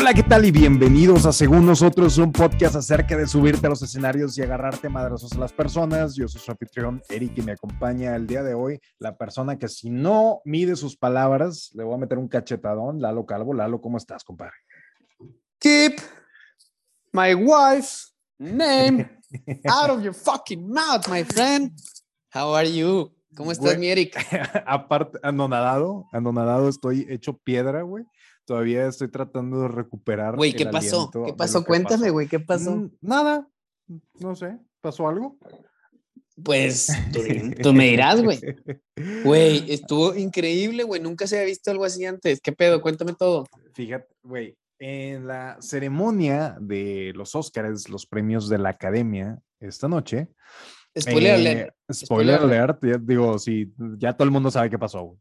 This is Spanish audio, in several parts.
Hola, ¿qué tal? Y bienvenidos a Según Nosotros, un podcast acerca de subirte a los escenarios y agarrarte madrazos a las personas. Yo soy su anfitrión Eric y me acompaña el día de hoy la persona que si no mide sus palabras, le voy a meter un cachetadón, Lalo Calvo. Lalo, ¿cómo estás, compadre? Keep my wife's name out of your fucking mouth, my friend. How are you? ¿Cómo estás, Güey. mi Eric? Aparte, anonadado, anonadado, estoy hecho piedra, güey. Todavía estoy tratando de recuperar. Güey, ¿qué pasó? ¿Qué pasó? Cuéntame, güey, ¿qué pasó? Mm, Nada, no sé, ¿pasó algo? Pues tú, tú me dirás, güey. Güey, estuvo increíble, güey. Nunca se había visto algo así antes. ¿Qué pedo? Cuéntame todo. Fíjate, güey, en la ceremonia de los Óscares, los premios de la Academia, esta noche. Spoiler eh, alert. Spoiler Spoiler alert, ya digo, sí, ya todo el mundo sabe qué pasó, güey.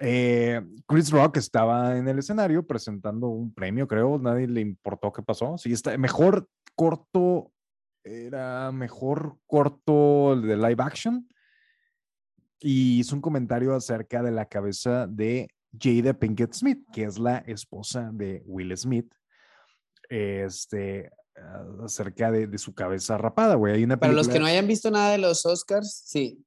Eh, Chris Rock estaba en el escenario presentando un premio, creo, nadie le importó qué pasó. Sí, está mejor corto, era mejor corto de live action. Y hizo un comentario acerca de la cabeza de Jada Pinkett Smith, que es la esposa de Will Smith. Este, ah, acerca de, de su cabeza rapada, güey. Hay una Para los que no hayan visto nada de los Oscars, sí.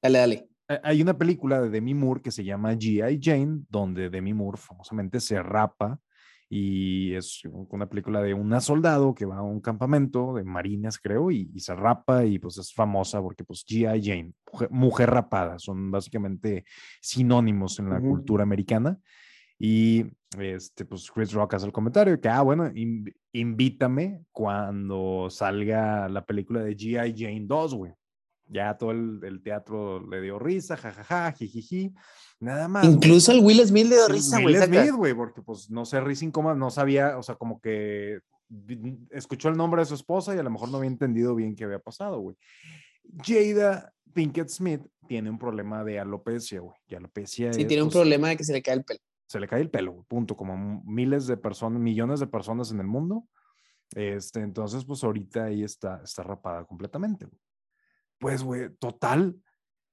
Dale, dale. Hay una película de Demi Moore que se llama G.I. Jane, donde Demi Moore famosamente se rapa y es una película de una soldado que va a un campamento de marines, creo, y, y se rapa y pues es famosa porque pues G.I. Jane, mujer, mujer rapada, son básicamente sinónimos en la cultura americana. Y este, pues Chris Rock hace el comentario que, ah, bueno, inv- invítame cuando salga la película de G.I. Jane 2, güey. Ya todo el, el teatro le dio risa, jajaja, jijiji, nada más. Incluso el Will Smith le dio risa, Will güey. saca. Smith, güey, porque pues no sé, risa incómoda, no sabía, o sea, como que escuchó el nombre de su esposa y a lo mejor no había entendido bien qué había pasado, güey. Jada Pinkett Smith tiene un problema de alopecia, güey. Y alopecia Sí, es, tiene un pues, problema de que se le cae el pelo. se le cae el pelo, güey, punto, como miles de personas, millones de personas en el mundo. Este, entonces, pues ahorita ahí está, está rapada completamente. güey. Pues, güey, total,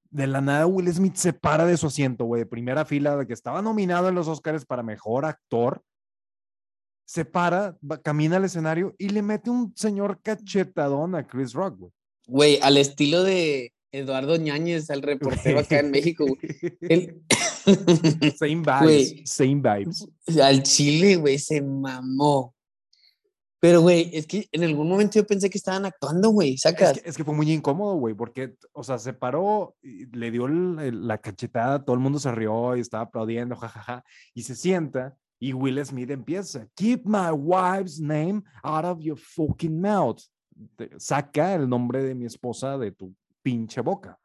de la nada Will Smith se para de su asiento, güey, de primera fila, de que estaba nominado en los Oscars para mejor actor. Se para, va- camina al escenario y le mete un señor cachetadón a Chris Rock, güey. Güey, al estilo de Eduardo Ñañez, al reportero acá en México, güey. El- Same vibes, same vibes. Al Chile, güey, se mamó. Pero, güey, es que en algún momento yo pensé que estaban actuando, güey, Es sacas. que, es que fue muy incómodo, güey, porque, o sea, se paró, y le dio el- el- la cachetada, todo el mundo se rió y estaba aplaudiendo, jajaja, y se sienta y Will Smith empieza, keep my wife's name out of your fucking mouth. Saca el nombre de mi esposa de tu pinche boca.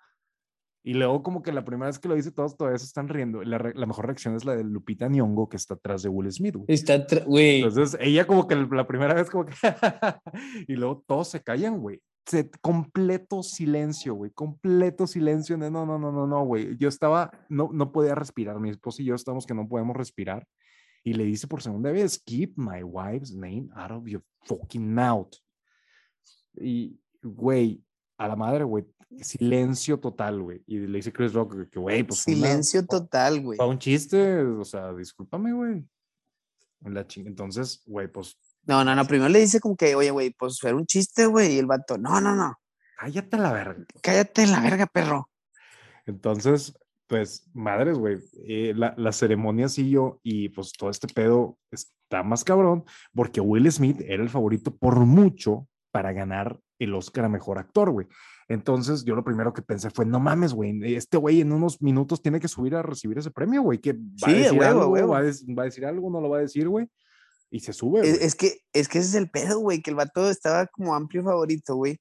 Y luego como que la primera vez que lo dice todos todavía se están riendo. La, re- la mejor reacción es la de Lupita Nyong'o que está atrás de Will Smith, güey. Está, güey. Entonces, ella como que la primera vez como que... y luego todos se callan, güey. Se, completo silencio, güey. Completo silencio. No, no, no, no, no, güey. Yo estaba, no, no podía respirar. Mi esposa y yo estamos que no podemos respirar. Y le dice por segunda vez, keep my wife's name out of your fucking mouth. Y, güey, a la madre, güey. Silencio total, güey. Y le dice Chris Rock que, güey, pues... una- Silencio total, güey. fue un chiste, o sea, discúlpame, güey. La ching- Entonces, güey, pues No, no, no. Primero le dice como que, oye, güey, pues era un chiste, güey. Y el vato, no, no, no. cállate la verga. Cállate la verga, perro. Entonces, pues, madres, güey, eh, la, la ceremonia siguió y pues todo este pedo está más cabrón porque Will Smith era el favorito por mucho para ganar el Oscar a Mejor Actor, güey. Entonces, yo lo primero que pensé fue, no mames, güey, este güey en unos minutos tiene que subir a recibir ese premio, güey, que va Sí, a de decir huevo, algo, huevo. Va, a des- va a decir algo, no lo va a decir, güey, y se sube, Es, que, es que ese es el pedo, güey, que el vato estaba como amplio favorito, güey.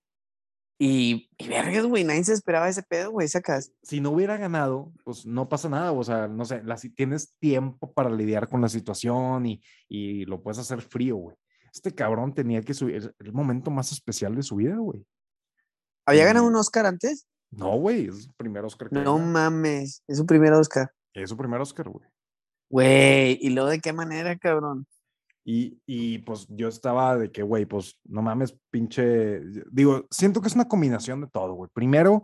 Y, y vergas, güey, nadie se esperaba ese pedo, güey, sacas. si no hubiera ganado, pues no pasa nada, o sea, no sé, la, si tienes tiempo para lidiar con la situación y, y lo puedes hacer frío, güey. Este cabrón tenía que subir, el momento más especial de su vida, güey. ¿Había ganado un Oscar antes? No, güey, es su primer Oscar que No mames, es su primer Oscar. Es su primer Oscar, güey. Güey, ¿y luego de qué manera, cabrón? Y, y pues yo estaba de que, güey, pues no mames, pinche. Digo, siento que es una combinación de todo, güey. Primero,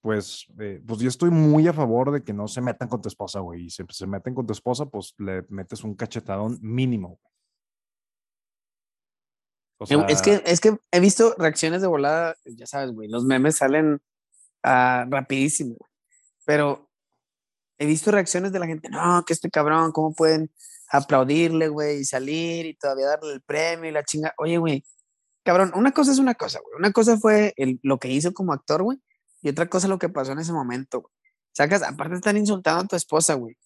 pues, eh, pues yo estoy muy a favor de que no se metan con tu esposa, güey. Y si se meten con tu esposa, pues le metes un cachetadón mínimo. güey. O es, que, es que he visto reacciones de volada, ya sabes, güey, los memes salen ah, rapidísimo, güey. pero he visto reacciones de la gente, no, que este cabrón, ¿cómo pueden aplaudirle, güey, y salir y todavía darle el premio y la chinga? Oye, güey, cabrón, una cosa es una cosa, güey, una cosa fue el, lo que hizo como actor, güey, y otra cosa lo que pasó en ese momento, güey. Sacas, aparte están insultando a tu esposa, güey.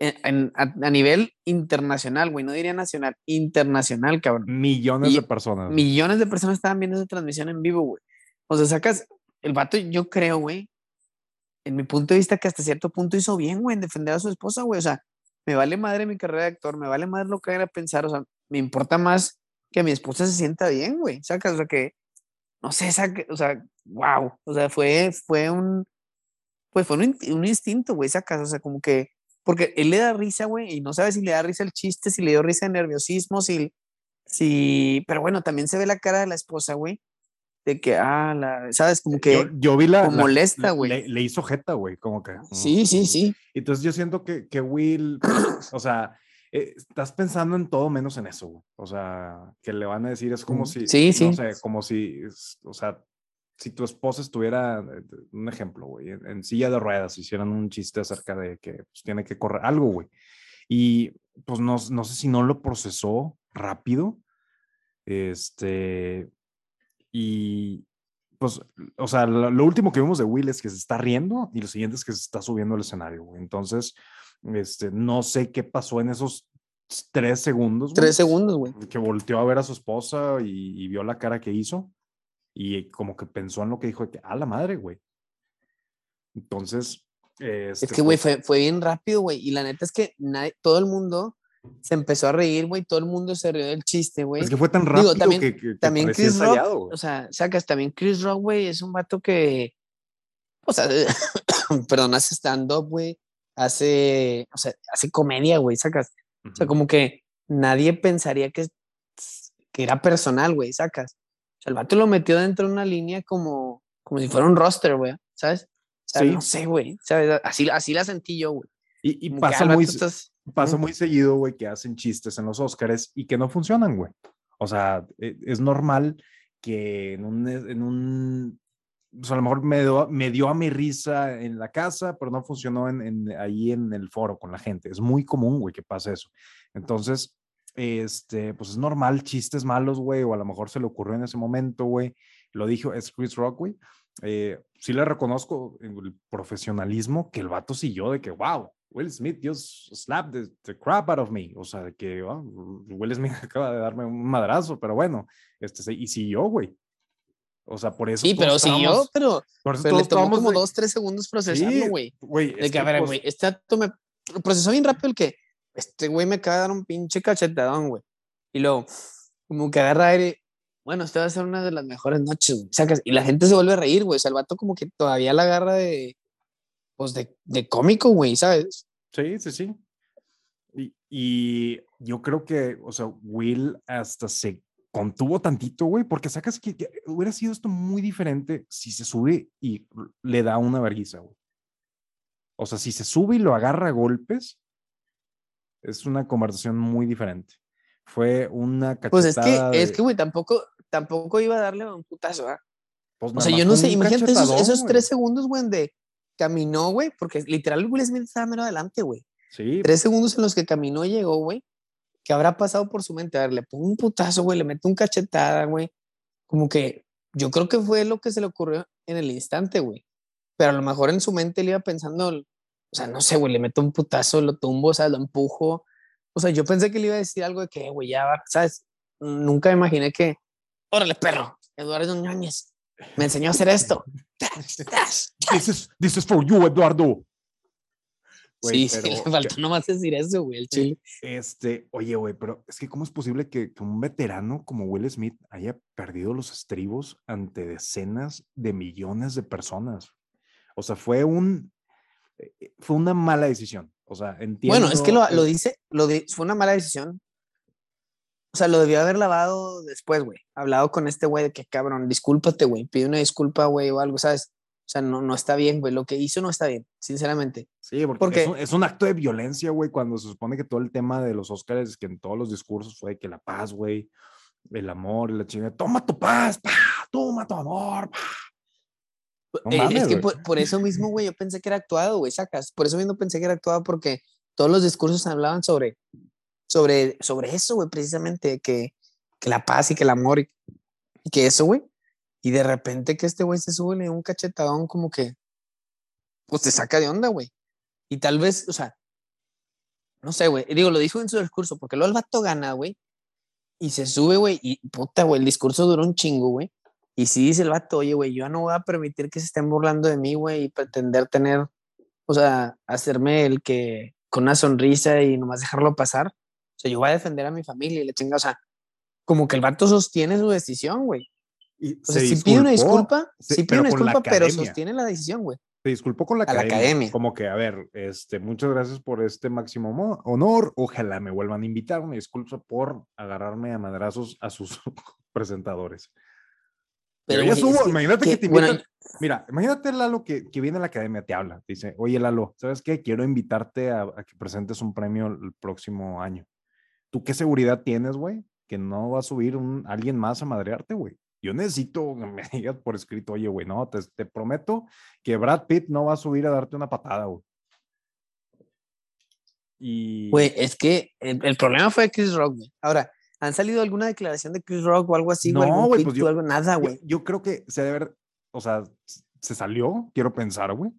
En- a, a nivel internacional, güey, no diría nacional, internacional, cabrón millones y- de personas. millones de personas estaban viendo esa transmisión en vivo, güey. O sea, sacas, el vato, yo creo, güey, en mi punto de vista, que hasta cierto punto hizo bien, güey, en defender a su esposa, güey. O sea, me vale madre mi carrera de actor, me vale madre lo que haga pensar, o sea, me importa más que mi esposa se sienta bien, güey. Sacas, o sea, que, no sé, saca, o sea, wow. O sea, fue, fue un, pues fue un, un instinto, güey, sacas, o sea, como que, porque él le da risa, güey, y no sabe si le da risa el chiste, si le dio risa de nerviosismo, si, Sí, pero bueno, también se ve la cara de la esposa, güey, de que, ah, la, ¿sabes? Como que yo, yo vi la. como la- molesta, le- güey. Le, le hizo jeta, güey, como que. Sí, sí, sí. Entonces yo siento que, que Will, o sea, eh, estás pensando en todo menos en eso, güey. O sea, que le van a decir, es como Mm, si, sí, sí. no sé, como si, o sea, si tu esposa estuviera, eh, un ejemplo, güey, en, en silla de ruedas, hicieran un chiste acerca de que pues, tiene que correr algo, güey. Y pues no, no sé si no lo procesó rápido, este, y pues, o sea, lo, lo último que vimos de Will es que se está riendo y lo siguiente es que se está subiendo al escenario, güey. Entonces, este, no sé qué pasó en esos tres segundos, güey, Tres segundos, güey. que volteó a ver a su esposa y, y vio la cara que hizo y como que pensó en lo que dijo de que, a la madre, güey. Entonces, Es este, que, güey, fue, fue bien rápido, güey. Y la neta es que nadie- todo el mundo se empezó a reír, güey. Todo el mundo se rió del chiste, güey. es que fue tan rápido también- que, que- También Chris Rock, ensayado, güey. o sea, sacas, también Chris Rock, güey, es un vato que, o sea, perdón, hace stand-up, güey. Hace, o sea, hace comedia, güey, sacas. O sea, como que nadie pensaría que, que era personal, güey, sacas. O sea, el vato lo metió dentro de una línea como, como si fuera un roster, güey, ¿sabes? O sea, Sí. no sé, güey, ¿sabes? Así, así la sentí yo, güey. Y, y ah, pasa vato muy, estás- pasa muy seguido, güey, que hacen chistes en los Oscars y que no funcionan, güey. O sea, e- es normal que en un, en un pues a lo mejor me dio, me dio a mi risa en la casa, pero no funcionó en, en- ahí en el foro con la gente. Es muy común, güey, que pase eso. Entonces, este, pues es normal, chistes malos, güey, o a lo mejor se le ocurrió en ese momento, güey. Lo dijo, es Chris Rock, güey. Eh, sí le reconozco el profesionalismo que el vato siguió de que, wow, Will Smith just slapped the, the crap out of me. O sea, de que "Ah, Will Smith acaba de darme un madrazo, pero bueno, este, sí, y siguió, güey. O sea, por eso. Sí, pero siguió, pero, Por eso pero le tomó como de- dos, tres segundos procesarlo, Sí, güey. güey. De que, a ver, pues, güey, este acto me procesó bien rápido el que este güey me acaba de dar un pinche cachetadón, güey. Y luego, como que agarra aire. Bueno, esta va a ser una de las mejores noches, güey. Y la gente se vuelve a reír, güey. O sea, el vato como que todavía la agarra de, pues, de, de cómico, güey, ¿sabes? Sí, sí, sí. Y, y yo creo que, o sea, Will hasta se contuvo tantito, güey, porque sacas que, que hubiera sido esto muy diferente si se sube y le da una vergüenza, güey. O sea, si se sube y lo agarra a golpes, es una conversación muy diferente. Fue una Pues es que, cachetada es de- que, güey, tampoco, tampoco iba a darle un putazo, ¿ah? pues, O sea, yo no sé, imagínate esos, tres segundos, güey, donde caminó, güey, porque literal Will Smith estaba mero adelante, güey. Sí, Tres segundos en los que caminó y llegó, güey. ¿Qué habrá pasado por su mente? A ver, le pongo un putazo, güey, le meto un cachetada, güey. Como que yo creo que fue lo que se le ocurrió en el instante, güey. Pero a lo mejor en su mente él iba pensando, o sea, no sé, güey, le meto un putazo, lo tumbo, o sea, lo empujo. O sea, yo pensé que le iba a decir algo de que, güey, ya va, ¿sabes? Nunca imaginé que, órale, perro, Eduardo Ñañez, me enseñó a hacer esto. this is, this is for you, Eduardo. Güey, sí, sí, pero le faltó nomás decir eso, güey, el chile. Este, oye, güey, pero es que ¿cómo es posible que, que un veterano como Will Smith haya perdido los estribos ante decenas de millones de personas? O sea, fue un, fue una mala decisión. O sea, entiendo. Bueno, es que lo, lo eh, dice, lo fue una mala decisión. O sea, lo debió haber lavado después, güey. Hablado con este güey de que, cabrón, discúlpate, güey. Pide una disculpa, güey, o algo, ¿sabes? O sea, no, no está bien, güey. Lo que hizo no está bien, sinceramente. Sí, porque, porque- es, un, es un acto de violencia, güey, cuando se supone que todo el tema de los Oscars, que en todos los discursos fue que la paz, güey, el amor la chingada. Toma tu paz, pa, toma tu amor. pa. No Eh, mames, es que por, por eso mismo, güey, yo pensé que era actuado, güey, sacas. Por eso mismo pensé que era actuado porque todos los discursos hablaban sobre, sobre, sobre eso, güey, precisamente, que, que la paz y que el amor y, y que eso, güey. Y de repente que este güey se sube un cachetadón como que, pues te saca de onda, güey. Y tal vez, o sea, no sé, güey. Digo, lo dijo en su discurso, porque luego el vato gana, güey. Y se sube, güey. Y puta, güey, el discurso duró un chingo, güey. Y si dice el vato, oye, güey, yo no voy a permitir que se estén burlando de mí, güey, y pretender tener, o sea, hacerme el que con una sonrisa y nomás dejarlo pasar. O sea, yo voy a defender a mi familia y le chinga, o sea, como que el vato sostiene su decisión, güey. Y O sea, se si pide una disculpa, se- sí pide una disculpa, pero sostiene la decisión, güey. Se disculpó con la academia. Como que, a ver, este, muchas gracias por este máximo mo- honor. Ojalá me vuelvan a invitar. Una disculpa por agarrarme a madrazos a sus presentadores. Pero, que- imagínate que, que- te bueno, invitan. Mira, imagínate Lalo que, que viene a la academia, te habla, te dice, oye Lalo, ¿sabes qué? Quiero invitarte a, a que presentes un premio el próximo año. ¿Tú qué seguridad tienes, güey? Que no va a subir un, alguien más a madrearte, güey. Yo necesito que me digas por escrito, oye, güey, no, te, te prometo que Brad Pitt no va a subir a darte una patada, güey. Y Güey, es que el, el problema fue Chris Rock, güey. Ahora, ¿han salido alguna declaración de Chris Rock o algo así? No, ¿Algún güey, pues yo- algo? Nada, yo, güey. yo creo que se debe haber, o sea, se salió, quiero pensar, güey.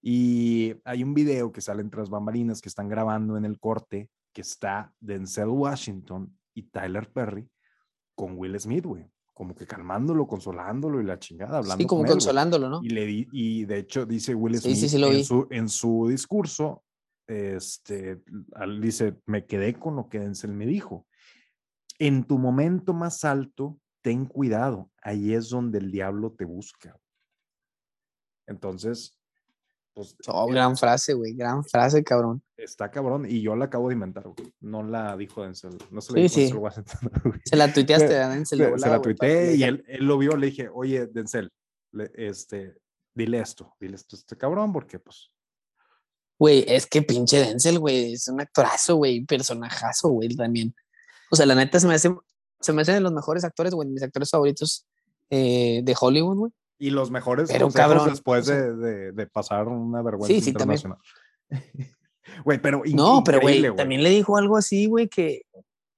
Y hay un video que sale tras bambalinas que están grabando en el corte que está Denzel Washington y Tyler Perry con Will Smith, güey. Como que calmándolo, consolándolo y la chingada, hablando Sí, como con él, consolándolo, ¿no? Y, le di- y de hecho dice Will Sí, sí, Smith sí lo en, su, en su discurso, este, dice, me quedé con lo que Denzel me dijo. En tu momento más alto, ten cuidado, ahí es donde el diablo te busca. Entonces, pues Oh, gran frase, güey. Gran frase, cabrón. está cabrón y yo la acabo de inventar, güey. No la dijo Denzel, no se la Sí, dijo sí. Denzel Washington, güey. Se la tuiteaste, Se- ¿verdad? Se, la tuiteé y él, él lo vio, le dije, oye, Denzel, le- este, dile esto, dile esto a este cabrón, porque pues, Güey, es que pinche Denzel, güey, es un actorazo, güey, personajazo, güey, también. O sea, la neta se me hace, se me hace de los mejores actores, güey, mis actores favoritos eh, de Hollywood, güey. y los mejores Pero, cabrón, después o sea- de, de- de pasar una vergüenza Sí, sí, también. internacional. Güey, pero No, pero güey, también le dijo algo así, güey, que,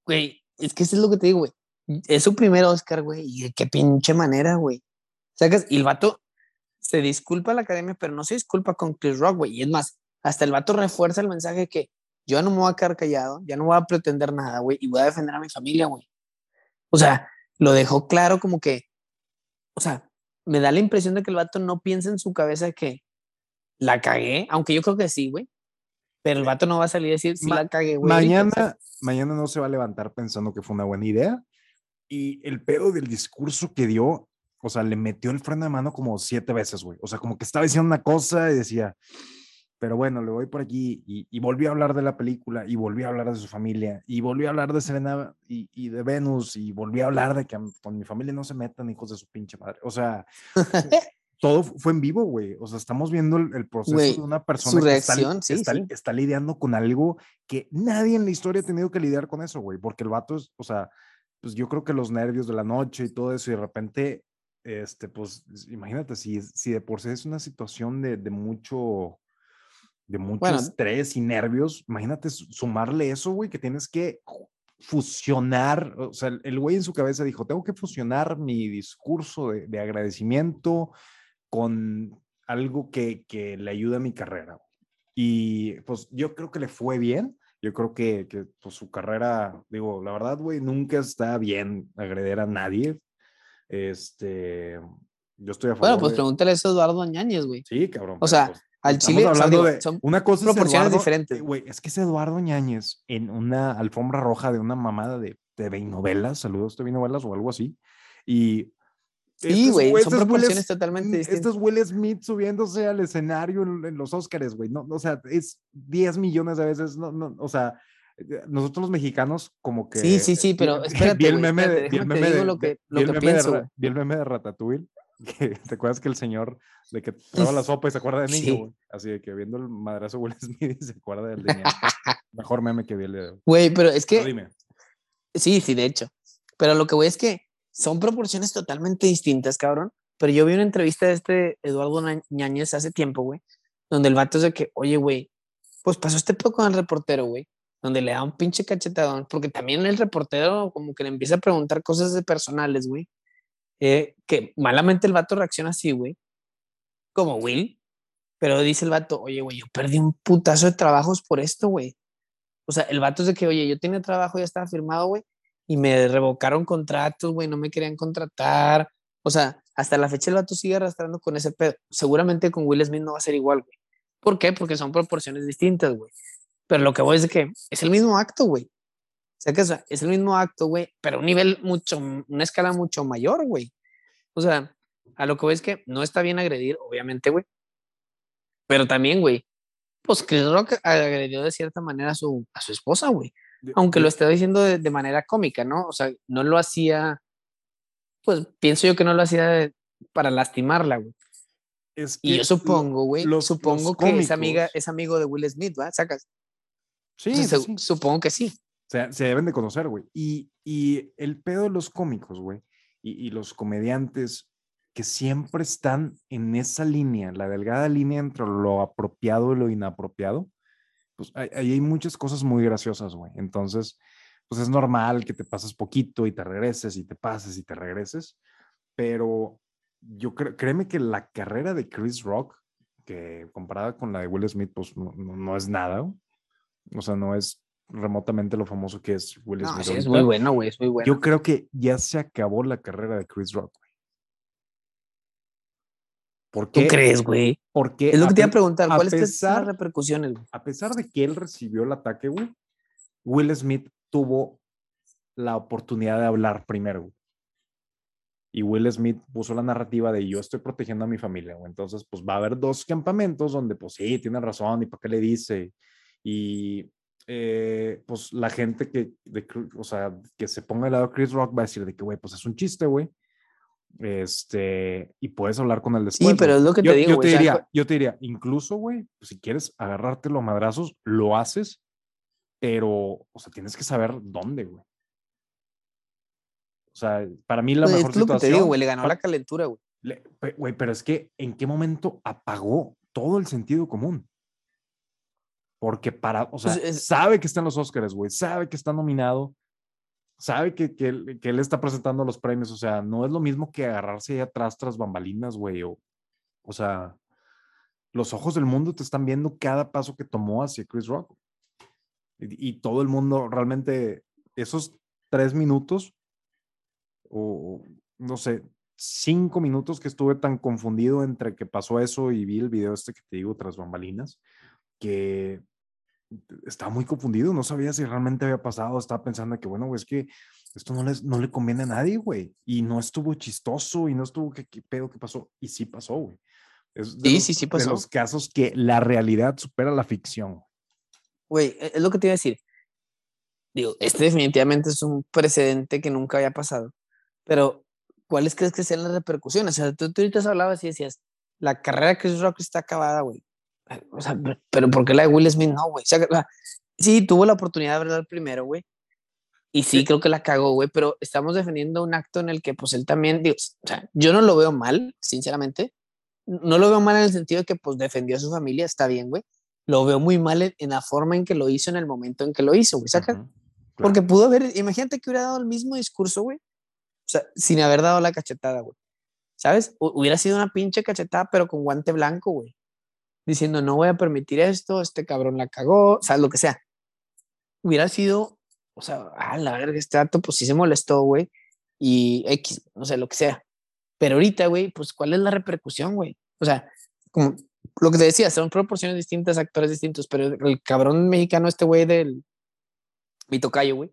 güey, es que eso es lo que te digo, güey. Es su primer Oscar, güey, y de qué pinche manera, güey. Sacas, y el vato se disculpa a la academia, pero no se disculpa con Chris Rock, güey. Y es más, hasta el vato refuerza el mensaje que yo no me voy a quedar callado, ya no voy a pretender nada, güey, y voy a defender a mi familia, güey. O sea, lo dejó claro como que, o sea, me da la impresión de que el vato no piensa en su cabeza que la cagué, aunque yo creo que sí, güey. Pero el vato no va a salir a decir, Ma- la cagué, güey. ahorita", mañana, mañana no se va a levantar pensando que fue una buena idea. Y el pedo del discurso que dio, o sea, le metió el freno de mano como siete veces, güey. O sea, como que estaba diciendo una cosa y decía, pero bueno, le voy por aquí. Y, y volvió a hablar de la película, y volvió a hablar de su familia, y volvió a hablar de Selena y, y de Venus, y volvió a hablar de que con mi familia no se metan hijos de su pinche madre. O sea, todo fu- fue en vivo, güey. O sea, estamos viendo el, el proceso Güey, de una persona su que está reacción, sí, está, sí. está lidiando con algo que nadie en la historia ha tenido que lidiar con eso, güey. Porque el vato es, o sea, pues yo creo que los nervios de la noche y todo eso, y de repente, este, pues es- imagínate, si, si de por sí es una situación de, de mucho, de mucho Bueno. estrés y nervios, imagínate su- sumarle eso, güey, que tienes que fusionar, o sea, el- güey en su cabeza dijo, tengo que fusionar mi discurso de, de agradecimiento con algo que, que le ayude a mi carrera. Y pues yo creo que le fue bien. Yo creo que, que pues, su carrera, digo, la verdad, güey, nunca está bien agreder a nadie. Este, yo estoy a favor. Bueno, pues de- pregúntale eso a Eduardo Ñañez, güey. Sí, cabrón. O sea, pues, Al estamos Chile, o sea, hablando digo, de son una cosa es proporciones Eduardo- diferentes. eh, Güey, es que es Eduardo Ñañez en una alfombra roja de una mamada de TV novelas, saludos TV novelas o algo así. Y Sí, güey, son es Will proporciones Smith- totalmente Mm, distintas. Este es Will Smith subiéndose al escenario en, en los Oscars, güey. No, o sea, es 10 millones de veces. No, no, o sea, eh, nosotros los mexicanos, como que. Sí, sí, sí, pero espérate, vi el meme de Ratatouille. Que, ¿Te acuerdas que el señor de que prueba la sopa y se acuerda de niño, Sí. güey? Así de que viendo el madrazo Will Smith y se acuerda del de niño. Mejor meme que vi el de. Güey, pero es Pero que dime. sí, sí, de hecho. Pero lo que voy es que son proporciones totalmente distintas, cabrón. Pero yo vi una entrevista de este Eduardo Ñañez hace tiempo, güey, donde el vato es de que, oye, güey, pues pasó este poco con el reportero, güey, donde le da un pinche cachetadón, porque también el reportero como que le empieza a preguntar cosas de personales, güey, eh, que malamente el vato reacciona así, güey, como Will, pero dice el vato, oye, güey, yo perdí un putazo de trabajos por esto, güey. O sea, el vato es de que, oye, yo tenía trabajo, ya estaba firmado, güey, y me revocaron contratos, güey, no me querían contratar. O sea, hasta la fecha el vato sigue arrastrando con ese pedo. Seguramente con Will Smith no va a ser igual, güey. ¿Por qué? Porque son proporciones distintas, güey. Pero lo que voy es de que es el mismo acto, güey. O sea, que es el mismo acto, güey, pero a un nivel mucho, una escala mucho mayor, güey. O sea, a lo que voy es que no está bien agredir, obviamente, güey. Pero también, güey, pues Chris Rock agredió de cierta manera a su, a su esposa, güey. Aunque lo esté diciendo de, manera cómica, ¿no? O sea, no lo hacía, pues pienso yo que no lo hacía para lastimarla, güey. y yo supongo, güey, supongo que es, amiga, es amigo de Will Smith, ¿va? ¿Sacas? Sí, supongo que sí. Se deben de conocer, güey. Y, el pedo de los cómicos, güey, y, y, los comediantes que siempre están en esa línea, la delgada línea entre lo apropiado y lo inapropiado, pues ahí hay muchas cosas muy graciosas, güey. Entonces, pues es normal que te pases poquito y te regreses y te pases y te regreses, pero yo creo, créeme que la carrera de Chris Rock, que comparada con la de Will Smith, pues no, no, es nada, o sea, no es remotamente lo famoso que es Will Smith. No, es muy bueno, güey, es muy bueno. Yo creo que ya se acabó la carrera de Chris Rock, ¿Por qué? ¿Tú crees, güey? Porque es lo que te iba a preguntar. ¿Cuáles son las repercusiones? A pesar de que él recibió el ataque, güey, Will Smith tuvo la oportunidad de hablar primero. Y Will Smith puso la narrativa de yo estoy protegiendo a mi familia. Güey. Entonces, pues va a haber dos campamentos donde, pues sí, tiene razón. ¿Y para qué le dice? Y eh, pues la gente que, o sea, que se ponga al lado de Chris Rock va a decir de que, güey, pues es un chiste, güey. Este, y puedes hablar con él después. Sí, pero es lo que te digo. Yo te, diría, yo te diría, incluso, güey, si quieres agarrártelo a madrazos, lo haces, pero, o sea, tienes que saber dónde, güey. O sea, para mí la pues mejor es lo situación. Que te digo, güey, le ganó la calentura, güey. Güey, pero es que, ¿en qué momento apagó todo el sentido común? Porque para, o sea, pues sabe que está en los Oscars, güey, sabe que está nominado, sabe que, que, él, está presentando los premios, o sea, no es lo mismo que agarrarse ahí atrás tras bambalinas, güey, o, o sea, los ojos del mundo te están viendo cada paso que tomó hacia Chris Rock. Y, todo el mundo, realmente, esos tres minutos, o no sé, cinco minutos que estuve tan confundido entre que pasó eso y vi el video este que te digo tras bambalinas, que estaba muy confundido, no sabía si realmente había pasado, estaba pensando que, bueno, es que esto no, les, no le conviene a nadie, güey, y no estuvo chistoso y no estuvo, ¿qué, pedo que pasó? Y sí pasó, güey. sí, sí, sí pasó. De los casos que la realidad supera la ficción. Güey, e, es lo que te iba a decir. Digo, este definitivamente es un precedente que nunca había pasado, pero ¿cuáles crees que sean las repercusiones? O sea, tú, tú ahorita hablabas y decías, la carrera de Chris Rock está acabada, güey o sea, pero ¿por qué la de Will Smith no, güey? O sea, sí, tuvo la oportunidad de verla primero, güey. Y sí, creo que la cagó, güey, pero estamos defendiendo un acto en el que, pues, él también, digo, o sea, yo no lo veo mal, sinceramente. No lo veo mal en el sentido de que, pues, defendió a su familia, está bien, güey. Lo veo muy mal en, la forma en que lo hizo, en el momento en que lo hizo, güey, ¿saca? Porque pudo haber, imagínate que hubiera dado el mismo discurso, güey. O sea, sin haber dado la cachetada, güey. ¿Sabes? hubiera sido una pinche cachetada, pero con guante blanco, güey diciendo no voy a permitir esto, este cabrón la cagó, o sea, lo que sea. Hubiera sido, o sea, a la verga, este dato, pues sí se molestó, güey, y X, no sé, lo que sea. Pero ahorita, güey, pues ¿cuál es la repercusión, güey? O sea, como lo que te decía, son proporciones distintas, actores distintos, pero el cabrón mexicano, este güey del mi tocayo, güey,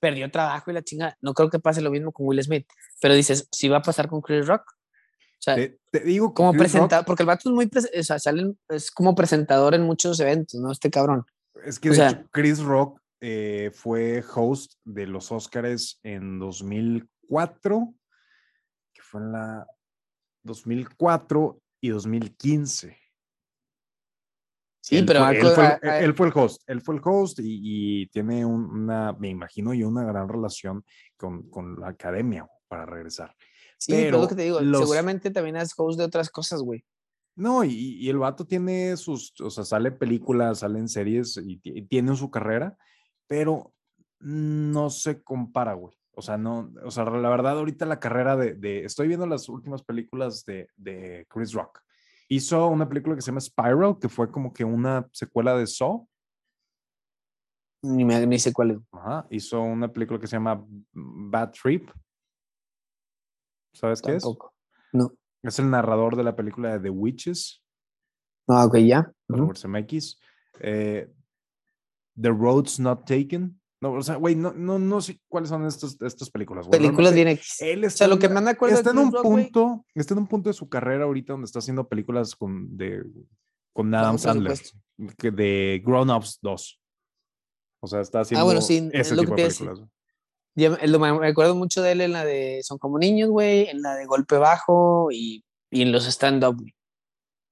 perdió trabajo y la chingada. No creo que pase lo mismo con Will Smith, pero dices, si va a pasar con Chris Rock, o sea, te, digo como presentador, porque el vato es muy, o sea, sale, es como presentador en muchos eventos, ¿no? Este cabrón. Es que de hecho, Chris Rock eh, fue host de los Oscars en 2004, que fue en la 2004 y 2015. Sí, él pero fue, él, fue, a- a- él fue el host, él fue el host y, y tiene un- una, me imagino yo, una gran relación con, con la academia para regresar. Sí, pero, pero lo que te digo, los- seguramente también es host de otras cosas, güey. No, y, y el vato tiene sus, o sea, sale películas, salen series y, y tiene su carrera, pero no se compara, güey. O sea, no, o sea, la verdad, ahorita la carrera de, de- estoy viendo las últimas películas de, de Chris Rock. Hizo una película que se llama Spiral, que fue como que una secuela de Saw. Ni, me, ni sé cuál es. Ajá. Hizo una película que se llama Bad Trip. ¿Sabes qué es? No. Es el narrador de la película de The Witches. Ah, ok, ya. de Ujú. Robert. Eh, The Road's Not Taken. No, o sea, güey, no, no, no sé cuáles son estas, estas películas. güey. Películas bien X. Él O está, sea, lo que me acuerdo de está en un punto, está en un punto de su carrera ahorita donde está haciendo películas con, de, con Adam Sandler, que de Grown Ups 2. O sea, está haciendo Ah, bueno, sí, es ese lo tipo que de películas. Ya me- acuerdo mucho de él en la de Son como niños, güey, en la de Golpe Bajo y, y en los stand-up.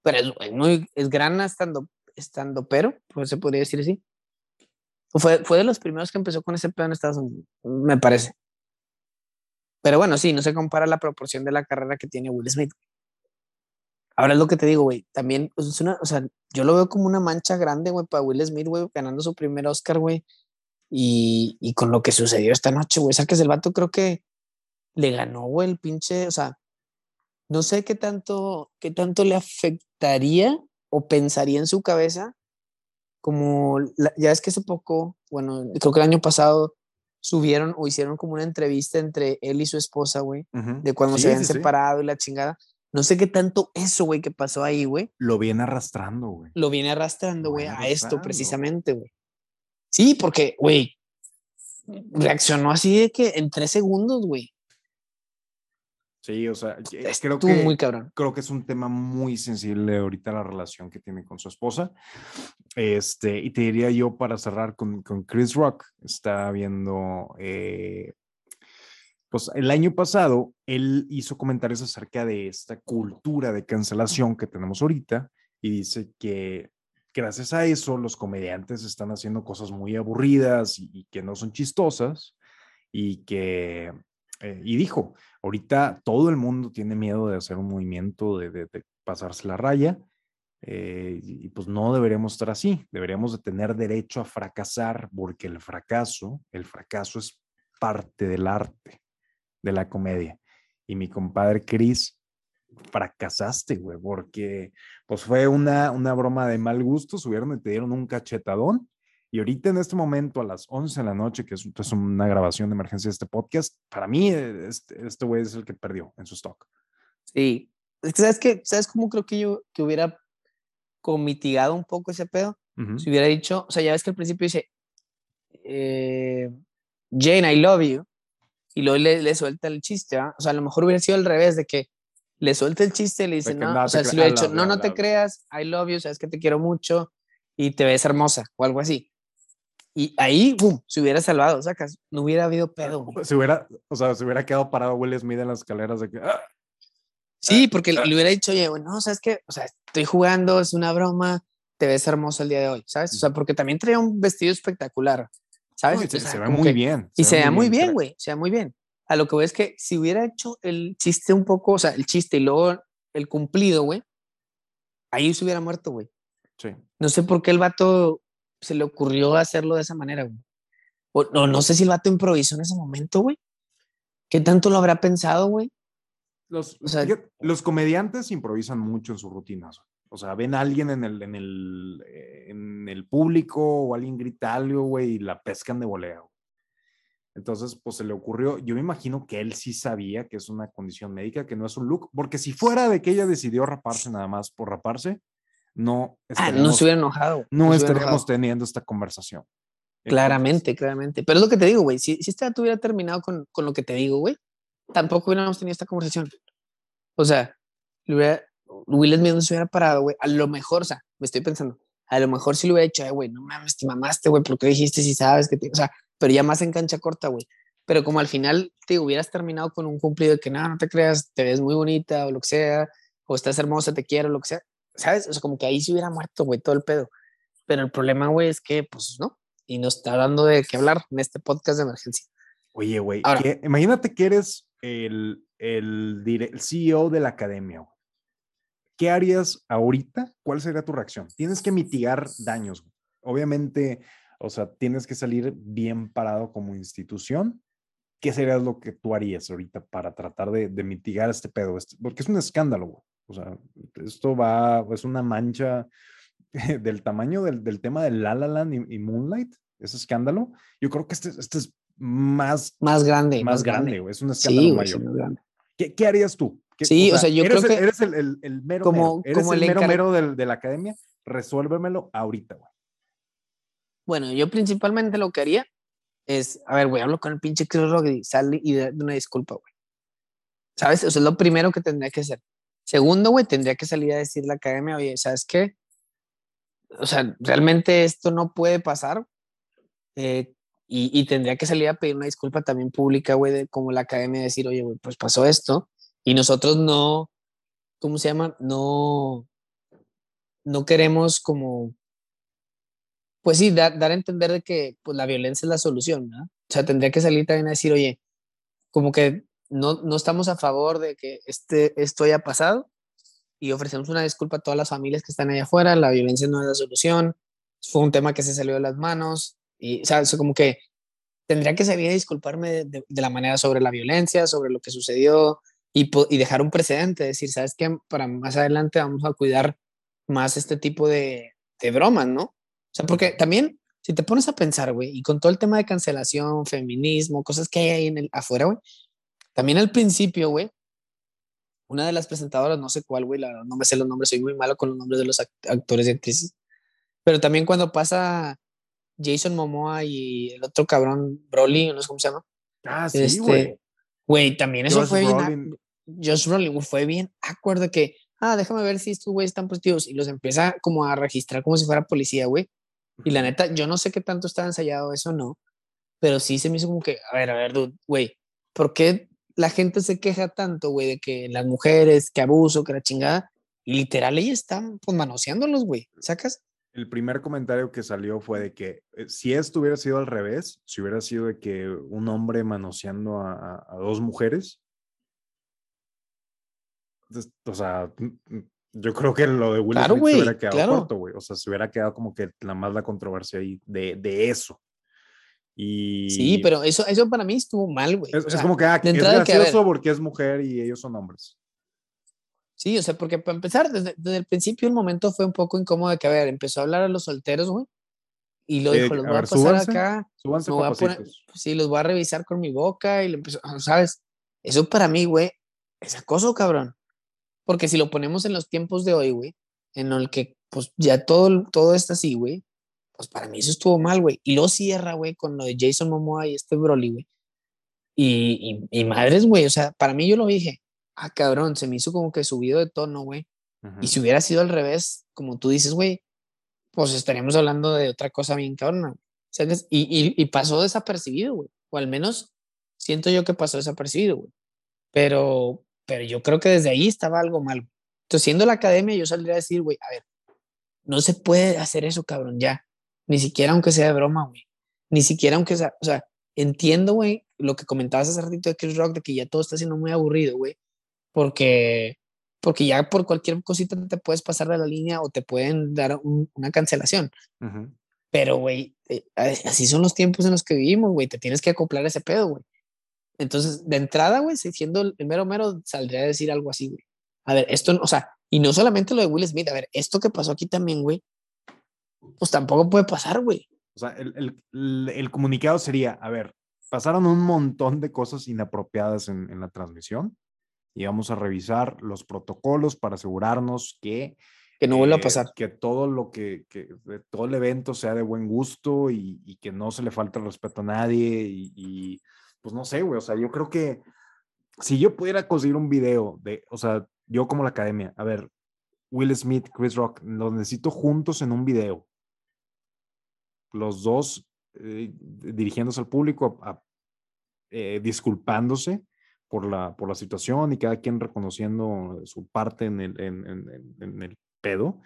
Pero es, muy, es gran stand-up, stand pero, pues se podría decir así. Fue, fue de los primeros que empezó con ese pedo en Estados Unidos, me parece. Pero bueno, sí, no se compara la proporción de la carrera que tiene Will Smith. Ahora es lo que te digo, güey. También es una, o sea, yo lo veo como una mancha grande, güey, para Will Smith, güey, ganando su primer Oscar, güey. Y, y con lo que sucedió esta noche, güey. Saques el vato, creo que le ganó, güey, el pinche, o sea, no sé qué tanto, qué tanto le afectaría o pensaría en su cabeza, como la- ya es que hace poco, bueno, creo que el año pasado subieron o hicieron como una entrevista entre él y su esposa, güey, de cuando Sí, se habían sí, sí. separado y la chingada. No sé qué tanto eso, güey, que pasó ahí, güey, Lo viene arrastrando, güey. lo viene arrastrando, güey, a esto precisamente, güey. Sí, porque, güey, reaccionó así de que en tres segundos, güey. Sí, o sea, eh, creo que muy cabrón. creo que es un tema muy sensible ahorita la relación que tiene con su esposa. Este, y te diría yo para cerrar con, con Chris Rock, está viendo, eh, pues el año pasado él hizo comentarios acerca de esta cultura de cancelación que tenemos ahorita y dice que gracias a eso los comediantes están haciendo cosas muy aburridas y, que no son chistosas y que, eh, y dijo, ahorita todo el mundo tiene miedo de hacer un movimiento, de, pasarse la raya, eh, y, y pues no deberíamos estar así, deberíamos de tener derecho a fracasar, porque el fracaso, el fracaso es parte del arte, de la comedia. Y mi compadre Chris, fracasaste, güey, porque pues fue una, una broma de mal gusto, subieron y te dieron un cachetadón. Y ahorita en este momento, a las 11 de la noche, que es, es una grabación de emergencia de este podcast, para mí eh, este este güey es el que perdió en su stock. Sí. ¿sabes qué? ¿Sabes cómo creo que yo que hubiera comitigado un poco ese pedo? Ujú. Si hubiera dicho, o sea, ya ves que al principio dice, eh, Jane, I love you, y luego le, le suelta el chiste, ¿ah? O sea, a lo mejor hubiera sido al revés, de que le suelta el chiste y le dice, que no, no o sea, si I dicho, love no, you, no te love you". creas, I love you, sabes que te quiero mucho y te ves hermosa, o algo así. Y ahí, boom, se hubiera salvado, sacas, no hubiera habido pedo. Se hubiera, o sea, se hubiera quedado parado Will Smith en las escaleras de que, "Ah", Sí, porque le hubiera dicho, oye, bueno, no, sabes qué, o sea, estoy jugando, es una broma, te ves hermosa el día de hoy, ¿sabes? O sea, porque también traía un vestido espectacular, ¿sabes? no, se, O sea, se ve muy que- bien. Y se ve muy bien, güey, se vea muy bien. A lo que voy es que si hubiera hecho el chiste un poco, o sea, el chiste y luego el cumplido, güey, ahí se hubiera muerto, güey. Sí. No sé por qué el vato se le ocurrió hacerlo de esa manera, güey. O, no, no sé si el vato improvisó en ese momento, güey. ¿Qué tanto lo habrá pensado, güey? Los, O sea, fíjate, los comediantes improvisan mucho en sus rutinas. O sea, ven a alguien en el, en el, eh, en el público o alguien grita algo, güey, y la pescan de volea. Entonces, pues se le ocurrió, yo me imagino que él sí sabía que es una condición médica, que no es un look, porque si fuera de que ella decidió raparse nada más por raparse, no Ah, no se hubiera enojado. no hubiera estaríamos enojado. teniendo esta conversación. Claramente, claramente. Pero es lo que te digo, güey. Si, si vato hubiera terminado con, con lo que te digo, güey, tampoco hubiéramos tenido esta conversación. O sea, le hubiera- Will Smith no se hubiera parado, güey. A lo mejor, o sea, me estoy pensando, a lo mejor sí le hubiera "Ay, güey, no mames, te mamaste, güey, ¿por qué dijiste si sabes que te. O sea, pero ya más en cancha corta, güey. Pero como al final te hubieras terminado con un cumplido de que no, no te creas, te ves muy bonita o lo que sea, o estás hermosa, te quiero, lo que sea, ¿sabes? O sea, como que ahí se hubiera muerto, güey, todo el pedo. Pero el problema, güey, es que, pues, no. Y nos está dando de qué hablar en este podcast de emergencia. Oye, güey, imagínate que eres el, el, el CEO de la academia, güey. ¿Qué harías ahorita? ¿Cuál sería tu reacción? Tienes que mitigar daños. güey. Obviamente, o sea, tienes que salir bien parado como institución. ¿Qué sería lo que tú harías ahorita para tratar de, de mitigar este pedo? Este- Porque es un escándalo, güey. O sea, esto va, es una mancha del tamaño del, del tema de La La Land y, y Moonlight, ese escándalo. Yo creo que este, este es más, Más grande. más grande, güey. Es un escándalo Sí, mayor. más grande. ¿Qué, qué harías tú? ¿Qué- Sí, o sea, yo eres creo el- que- Eres el, el- el mero Como- mero. Eres como el mero mero del- de la academia. Resuélvemelo ahorita, güey. Bueno, yo principalmente lo que haría es, a ver, güey, hablo con el pinche Chris Rock y sale y da una disculpa, güey. ¿Sabes? Eso es lo primero que tendría que hacer. Segundo, güey, tendría que salir a decir la academia, oye, ¿sabes qué? O sea, realmente esto no puede pasar. eh, y, y tendría que salir a pedir una disculpa también pública, güey, como la academia, decir, oye, güey, pues pasó esto. Y nosotros no, ¿cómo se llama? No, no queremos como pues sí, dar, a entender de que pues, la violencia es la solución, ¿no? O sea, tendría que salir también a decir, oye, como que no, no estamos a favor de que este, esto haya pasado y ofrecemos una disculpa a todas las familias que están allá afuera, la violencia no es la solución, fue un tema que se salió de las manos y, o sea, eso como que tendría que salir a disculparme de, la manera sobre la violencia, sobre lo que sucedió y, y dejar un precedente, decir, ¿sabes qué? Para más adelante vamos a cuidar más este tipo de, de bromas, ¿no? O sea, porque también, si te pones a pensar, güey, y con todo el tema de cancelación, feminismo, cosas que hay ahí en el, afuera, güey, también al principio, güey, una de las presentadoras, no sé cuál, güey, la no me sé los nombres, soy muy malo con los nombres de los act- actores y actrices, pero también cuando pasa Jason Momoa y el otro cabrón, Broly, no sé cómo se llama, Ah, sí, güey. este, güey, también eso Josh fue bien. Josh Brolin güey, fue bien acuerdo que, ah, déjame ver si estos güeyes están positivos y los empieza como a registrar como si fuera policía, güey. Y la neta, yo no sé qué tanto estaba ensayado eso, no. Pero sí se me hizo como que, a ver, a ver, dude, güey, ¿por qué la gente se queja tanto, güey, de que las mujeres, que abuso, que la chingada? Y literal, ellas están, pues, manoseándolos, güey, ¿sacas? El primer comentario que salió fue de que eh, si esto hubiera sido al revés, si hubiera sido de que un hombre manoseando a, a- a dos mujeres, o sea, yo creo que lo de Will Claro, Smith güey, se hubiera quedado claro. corto, güey. O sea, se hubiera quedado como que la más la controversia ahí de, de eso. Y Sí, pero eso, eso para mí estuvo mal, güey. es, O es como que, ah, es entrada que, a gracioso porque es mujer y ellos son hombres. Sí, o sea, porque para empezar, desde, desde el principio el momento fue un poco incómodo de que, a ver, empezó a hablar a los solteros, güey. Y lo Sí, dijo, a los voy a ver, pasar súbanse, acá, Súbanse voy a poner, papacitos. sí, los voy a revisar con mi boca y le empezó, ¿sabes? Eso para mí, güey, es acoso, cabrón. Porque si lo ponemos en los tiempos de hoy, güey, en el que, pues, ya todo, todo está así, güey, pues para mí eso estuvo mal, güey. Y lo cierra, güey, con lo de Jason Momoa y este Broly, güey. Y, y, y madres, güey, o sea, para mí yo lo dije, ah, cabrón, se me hizo como que subido de tono, güey. Ujú. Y si hubiera sido al revés, como tú dices, güey, pues estaríamos hablando de otra cosa bien cabrona. ¿Sabes? Y, y, y pasó desapercibido, güey. O al menos siento yo que pasó desapercibido, güey. Pero, pero yo creo que desde ahí estaba algo mal. Entonces, siendo la academia, yo saldría a decir, güey, a ver, no se puede hacer eso, cabrón, ya. Ni siquiera aunque sea de broma, güey. Ni siquiera aunque sea, o sea, entiendo, güey, lo que comentabas hace ratito de Chris Rock, de que ya todo está siendo muy aburrido, güey. Porque, porque ya por cualquier cosita te puedes pasar de la línea o te pueden dar un- una cancelación. Pero, güey, eh, así son los tiempos en los que vivimos, güey. Te tienes que acoplar ese pedo, güey. Entonces, de entrada, güey, si siendo el mero mero, saldría a decir algo así, güey. A ver, esto, o sea, y no solamente lo de Will Smith, a ver, esto que pasó aquí también, güey, pues tampoco puede pasar, güey. O sea, el, el- el- comunicado sería, a ver, pasaron un montón de cosas inapropiadas en, en la transmisión y vamos a revisar los protocolos para asegurarnos que, Que no vuelva a eh, pasar. que todo lo que, que todo el evento sea de buen gusto y, y que no se le falte el respeto a nadie y, y, pues no sé, güey, o sea, yo creo que si yo pudiera conseguir un video de, o sea, yo como la academia, a ver, Will Smith, Chris Rock, los necesito juntos en un video los dos eh, dirigiéndose al público, a- a- eh, disculpándose por la, por la situación y cada quien reconociendo su parte en el, en, en- en- el pedo.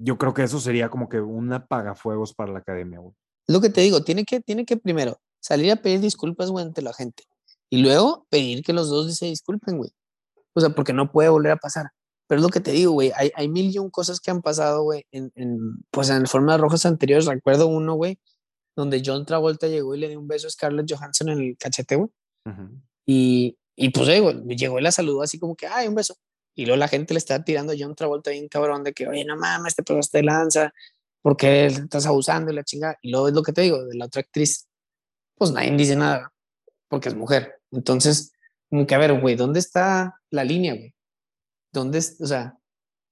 yo creo que eso sería como que un apagafuegos para la academia, güey. Lo que te digo, tiene que, tiene que primero salir a pedir disculpas, güey, ante la gente. Y luego pedir que los dos se disculpen, güey. O sea, porque no puede volver a pasar. Pero es lo que te digo, güey, hay, hay mil y un cosas que han pasado, güey, en, en, pues en formas rojas anteriores. Recuerdo uno, güey, donde John Travolta llegó y le dio un beso a Scarlett Johansson en el cachete, güey. y, y pues, güey, llegó y la saludó así como que, ay, un beso. Y luego la gente le está tirando a John Travolta bien cabrón de que, oye, no mames, te pasaste de lanza, porque estás abusando y la chingada. Y luego es lo que te digo, de la otra actriz, pues nadie dice nada, porque es mujer. Entonces, como que, a ver, güey, ¿dónde está la línea, güey? ¿Dónde, o sea,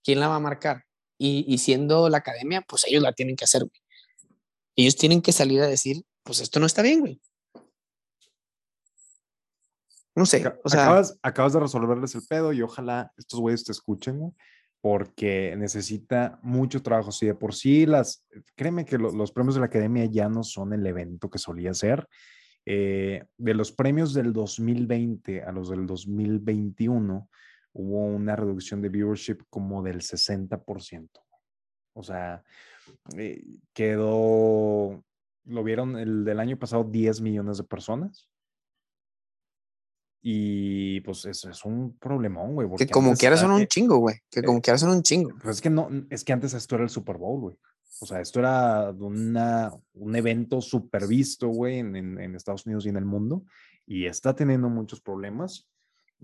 quién la va a marcar? Y, y siendo la academia, pues ellos la tienen que hacer, güey. Ellos tienen que salir a decir, pues esto no está bien, güey. No sé, o sea. Acabas, acabas de resolverles el pedo y ojalá estos güeyes te escuchen, güey, porque necesita mucho trabajo. Si de por sí las, créeme que los premios de la academia ya no son el evento que solía ser. Eh, de los premios del 2020 a los del 2021 hubo una reducción de viewership como del 60%. O sea, eh, quedó, lo vieron el del año pasado 10 millones de personas y pues eso es un problemón, güey. Que como quieras son un chingo, güey. Que como quieras son un chingo. Pues es que no, es que antes esto era el Super Bowl, güey. O sea, esto era una, un evento súper visto, güey, en, en, Estados Unidos y en el mundo. Y está teniendo muchos problemas.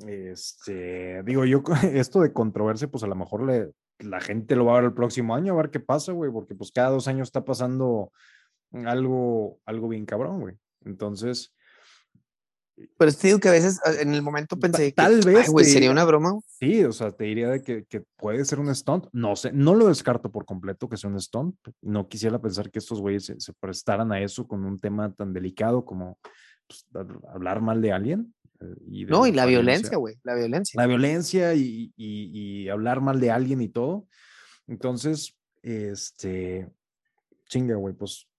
Este, digo, yo, esto de controversia, pues a lo mejor le, la gente lo va a ver el próximo año, a ver qué pasa, güey, porque pues cada dos años está pasando algo, algo bien cabrón, güey. Entonces, pero te digo que a veces en el momento pensé que tal vez sería una broma. Sí, o sea, te diría de que, que, puede ser un stunt. No sé, no lo descarto por completo que sea un stunt. No quisiera pensar que estos güeyes se, prestaran a eso con un tema tan delicado como pues, hablar mal de alguien. Eh, y no, y la violencia, güey, la violencia. La violencia y, y, y hablar mal de alguien y todo. Entonces, este, chinga, güey, pues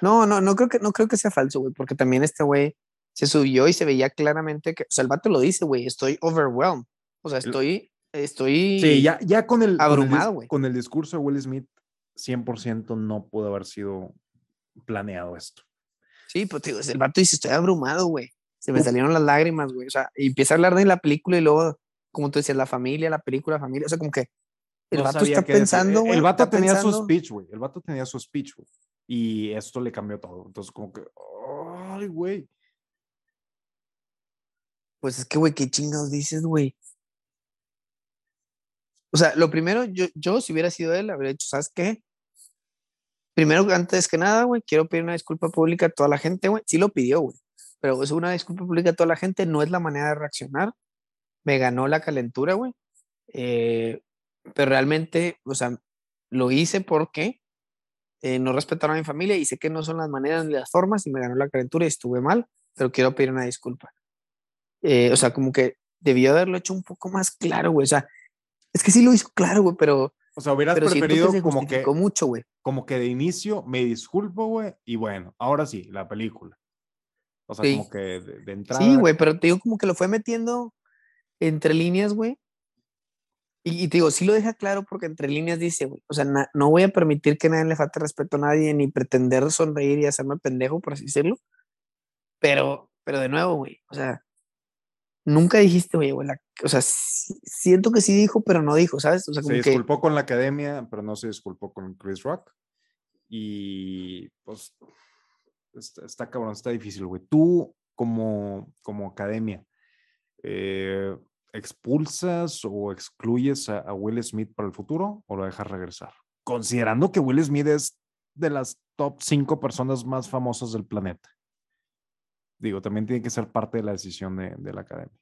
no, no, no creo que, no creo que sea falso, güey, porque también este güey se subió y se veía claramente que, o sea, el vato lo dice, güey, estoy overwhelmed. O sea, estoy, estoy. Sí, ya, ya con el. Abrumado, güey. Con, el discurso de Will Smith, 100% no pudo haber sido planeado esto. Sí, pues digo, el vato dice, estoy abrumado, güey. Se me salieron las lágrimas, güey. O sea, y empieza a hablar de la película y luego, como tú decías, la familia, la película, la familia. O sea, como que el vato está pensando, güey. El vato tenía su speech, güey. El vato tenía su speech, güey. Y esto le cambió todo. Entonces, como que, ay, güey. Pues es que, güey, qué chingados dices, güey. O sea, lo primero, yo, yo si hubiera sido él, habría dicho, ¿sabes qué? Primero, antes que nada, güey, quiero pedir una disculpa pública a toda la gente, güey. Sí lo pidió, güey. Pero es una disculpa pública a toda la gente, no es la manera de reaccionar. Me ganó la calentura, güey. Eh, pero realmente, o sea, lo hice porque eh, no respetaron a mi familia y sé que no son las maneras ni las formas y me ganó la calentura y estuve mal, pero quiero pedir una disculpa. Eh, o sea, como que debió haberlo hecho un poco más claro, güey. O sea, es que sí lo hizo claro, güey, pero... O sea, hubieras preferido como que... mucho, güey. Como que de inicio me disculpo, güey, y bueno, ahora sí, la película. O sea, como que de, de entrada... Sí, güey, pero te digo como que lo fue metiendo entre líneas, güey, y, te digo, sí lo deja claro porque entre líneas dice, güey, o sea, no voy a permitir que nadie le falte respeto a nadie ni pretender sonreír y hacerme pendejo, por así decirlo. Pero, pero de nuevo, güey, o sea, nunca dijiste, güey, o sea, siento que sí dijo, pero no dijo, ¿sabes? O sea, se disculpó con la academia, pero no se disculpó con Chris Rock. Y pues está, está cabrón, está difícil, güey. Tú como, como academia, eh, expulsas o excluyes a, Will Smith para el futuro o lo dejas regresar? Considerando que Will Smith es de las top cinco personas más famosas del planeta. Digo, también tiene que ser parte de la decisión de, la academia.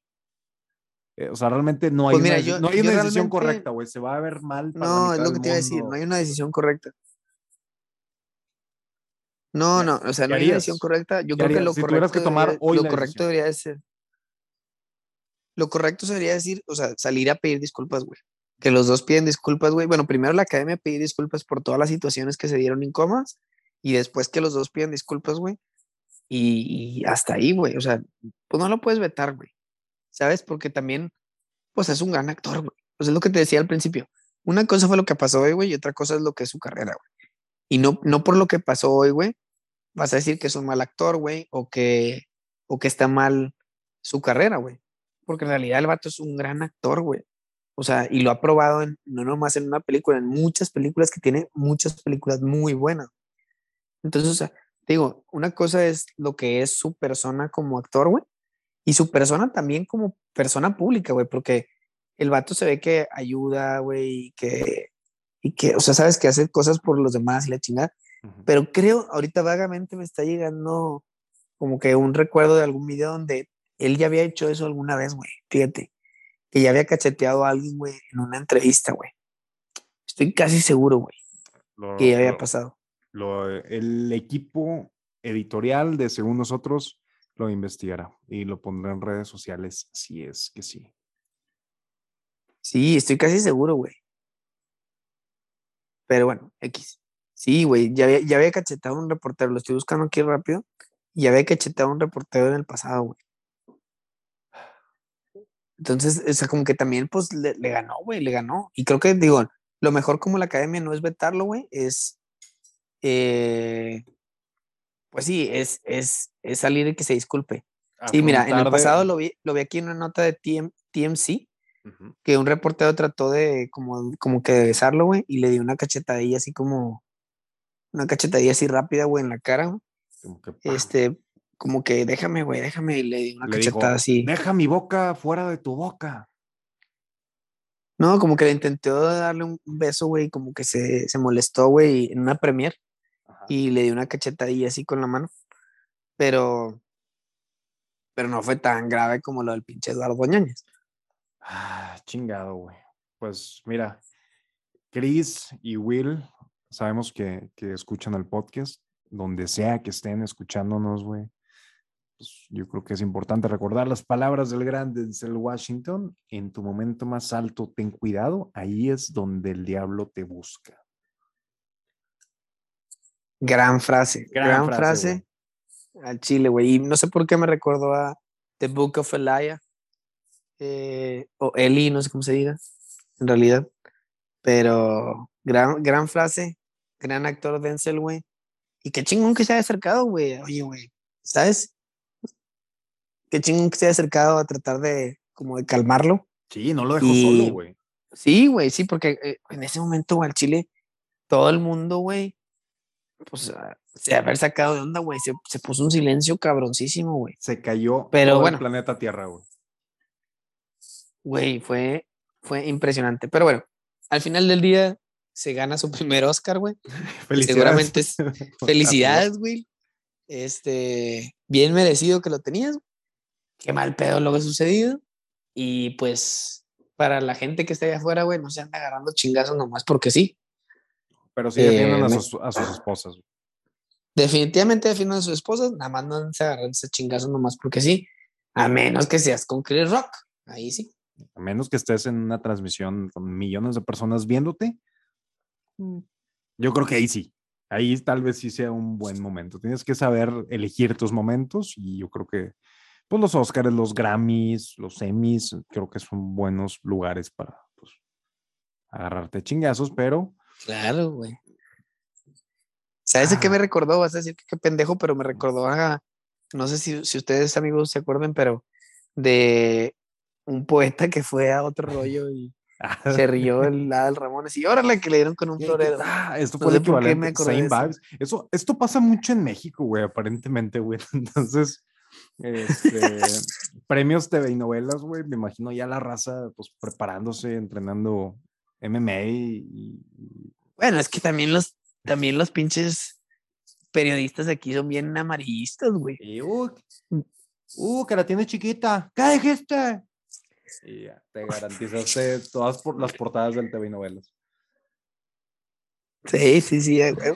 Eh, o sea, realmente no hay pues una, no hay una decisión correcta, güey. Se va a ver mal. no, es lo que te iba a decir. No hay una decisión correcta. No, no, o sea, no hay una decisión correcta. Yo creo que lo correcto, que tomar hoy lo correcto debería ser lo correcto sería decir, o sea, salir a pedir disculpas, güey. Que los dos piden disculpas, güey. Bueno, primero la academia pide disculpas por todas las situaciones que se dieron incómodas y después que los dos piden disculpas, güey. Y, hasta ahí, güey. O sea, pues no lo puedes vetar, güey. ¿Sabes? Porque también, pues es un gran actor, güey. Pues es lo que te decía al principio. una cosa fue lo que pasó hoy, güey, y otra cosa es lo que es su carrera, güey. Y no, no por lo que pasó hoy, güey, vas a decir que es un mal actor, güey, o que, o que está mal su carrera, güey. Porque en realidad el vato es un gran actor, güey. O sea, y lo ha probado en, no nomás en una película, en muchas películas que tiene muchas películas muy buenas. Entonces, o sea, digo, una cosa es lo que es su persona como actor, güey, y su persona también como persona pública, güey, porque el vato se ve que ayuda, güey, y que, y que, o sea, sabes que hace cosas por los demás y la chingada. Pero creo, ahorita vagamente me está llegando como que un recuerdo de algún video donde él ya había hecho eso alguna vez, güey. Fíjate, que ya había cacheteado a alguien, güey, en una entrevista, güey. Estoy casi seguro, güey, que ya había pasado. Lo, el equipo editorial de Según Nosotros lo investigará y lo pondrá en redes sociales si es que sí. Sí, estoy casi seguro, güey. Pero bueno, X. Sí, güey, ya había, ya había cachetado un reportero, lo estoy buscando aquí rápido. Y ya había cachetado un reportero en el pasado, güey. Entonces, o sea, como que también, pues, le, ganó, güey, le ganó. Y creo que, digo, lo mejor como la academia no es vetarlo, güey, es, eh, pues sí, es, es, es salir y que se disculpe. Sí, mira, en el pasado lo vi, lo vi aquí en una nota de TMC, que un reportero trató de como, como que de besarlo, güey, y le dio una cachetadilla así como, una cachetadilla así rápida, güey, en la cara, Como que, este, como que déjame, güey, déjame, y le di una cachetada así. Deja mi boca fuera de tu boca. No, como que le intentó darle un beso, güey, como que se, se molestó, güey, en una premier. Y le di una cachetadilla así con la mano. Pero, pero no fue tan grave como lo del pinche Eduardo Ñañez. Ah, chingado, güey. Pues mira, Chris y Will, sabemos que, que escuchan el podcast, donde sea que estén escuchándonos, güey. Pues yo creo que es importante recordar las palabras del gran Denzel Washington. En tu momento más alto, ten cuidado, ahí es donde el diablo te busca. Gran frase, gran, frase, al chile, güey. Y no sé por qué me recordó a The Book of Elijah eh, o Eli, no sé cómo se diga, en realidad. Pero gran, gran frase, gran actor Denzel, güey. Y qué chingón que se haya acercado, güey. Oye, güey, ¿sabes? Qué chingón que se haya acercado a tratar de, como de calmarlo. Sí, no lo dejó solo, güey. Sí, güey, sí, porque eh, en ese momento, güey, al Chile, todo el mundo, güey, pues ah, se haber sacado de onda, güey. Se, se, puso un silencio cabroncísimo, güey. Se cayó Pero, todo bueno, el planeta Tierra, güey. Güey, fue, fue impresionante. Pero bueno, al final del día se gana su primer Oscar, güey. Felicidades. Seguramente es felicidades, güey. Este, bien merecido que lo tenías. Qué mal pedo lo que ha sucedido. Y pues, para la gente que está allá afuera, güey, no se anda agarrando chingazos nomás porque sí. Pero sí defienden a, eh, sus, a, sus, esposas. Definitivamente defienden a sus esposas, nada más no se agarran ese chingazo nomás porque sí. A menos que seas con Chris Rock. Ahí sí. A menos que estés en una transmisión con millones de personas viéndote. Mm. Yo creo que ahí sí. Ahí tal vez sí sea un buen momento. Tienes que saber elegir tus momentos y yo creo que pues los Oscars, los Grammys, los Emmys, creo que son buenos lugares para pues, agarrarte chingazos, pero... Claro, güey. ¿Sabes de qué me ah. recordó? Vas a decir que qué pendejo, pero me recordó a, no sé si, si ustedes amigos se acuerdan, pero de un poeta que fue a otro rollo y se rió el Adal Ramones y órale que le dieron con un florero. Ah, esto fue me Same vibes. Eso, esto pasa mucho en México, güey, aparentemente, güey. Entonces, este, premios TV y novelas, güey, me imagino ya la raza, pues, preparándose, entrenando MMA y... Bueno, es que también los, también los pinches periodistas aquí son bien amarillistas, güey. Uh, uh, que la tiene chiquita. ¿Qué dijiste? Y ya, te garantizaste todas por las portadas del TV y novelas. Sí, sí, sí, güey.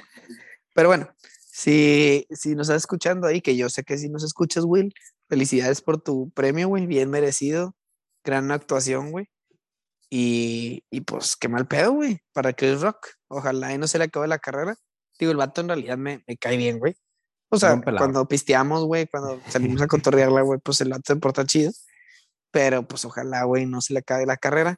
Pero bueno, si, si nos estás escuchando ahí, que yo sé que si nos escuchas, Will, felicidades por tu premio, güey, bien merecido. Gran actuación, güey. Y, y pues qué mal pedo, güey, para Chris Rock. Ojalá y no se le acabe la carrera. Digo, el vato en realidad me, me cae bien, güey. O sea, cuando pisteamos, güey, cuando salimos a cotorrearla, güey, pues el vato se porta chido. Pero pues ojalá, güey, no se le acabe la carrera.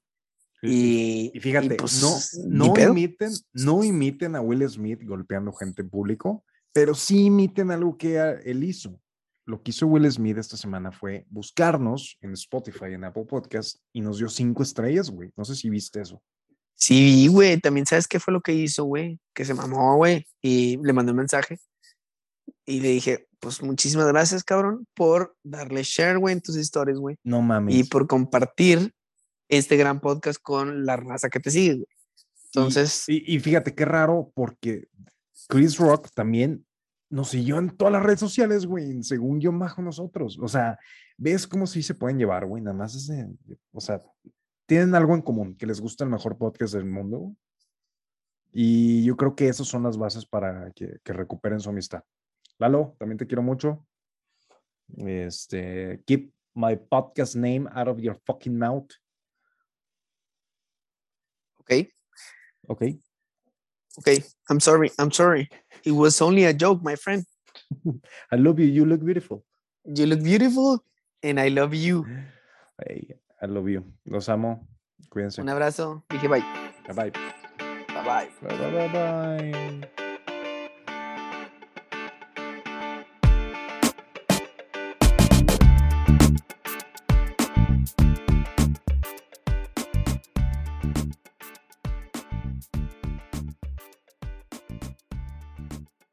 Y, Y fíjate, pues, no, no, imiten, no imiten a Will Smith golpeando gente en público, pero sí imiten algo que él hizo. Lo que hizo Will Smith esta semana fue buscarnos en Spotify, en Apple Podcast, y nos dio cinco estrellas, güey. No sé si viste eso. Sí, güey, también sabes qué fue lo que hizo, güey, que se mamó, güey, y le mandé un mensaje y le dije, pues muchísimas gracias, cabrón, por darle share, güey, en tus historias, güey, No mames. y por compartir este gran podcast con la raza que te sigue, güey. Entonces, Y, y fíjate qué raro, porque Chris Rock también nos siguió en todas las redes sociales, güey, según yo bajo nosotros. O sea, ves cómo sí se pueden llevar, güey, nada más es de- de- o sea, tienen algo en común, que les gusta el mejor podcast del mundo. güey. Y yo creo que esas son las bases para que, que recuperen su amistad. Lalo, también te quiero mucho. Este, keep my podcast name out of your fucking mouth. ok, Ok. Ok, I'm sorry, I'm sorry. It was only a joke, my friend. I love you. You look beautiful. You look beautiful and I love you. Hey, I love you. Los amo. Cuídense. Un abrazo. Dije. Bye bye. Bye bye. Bye bye bye. bye.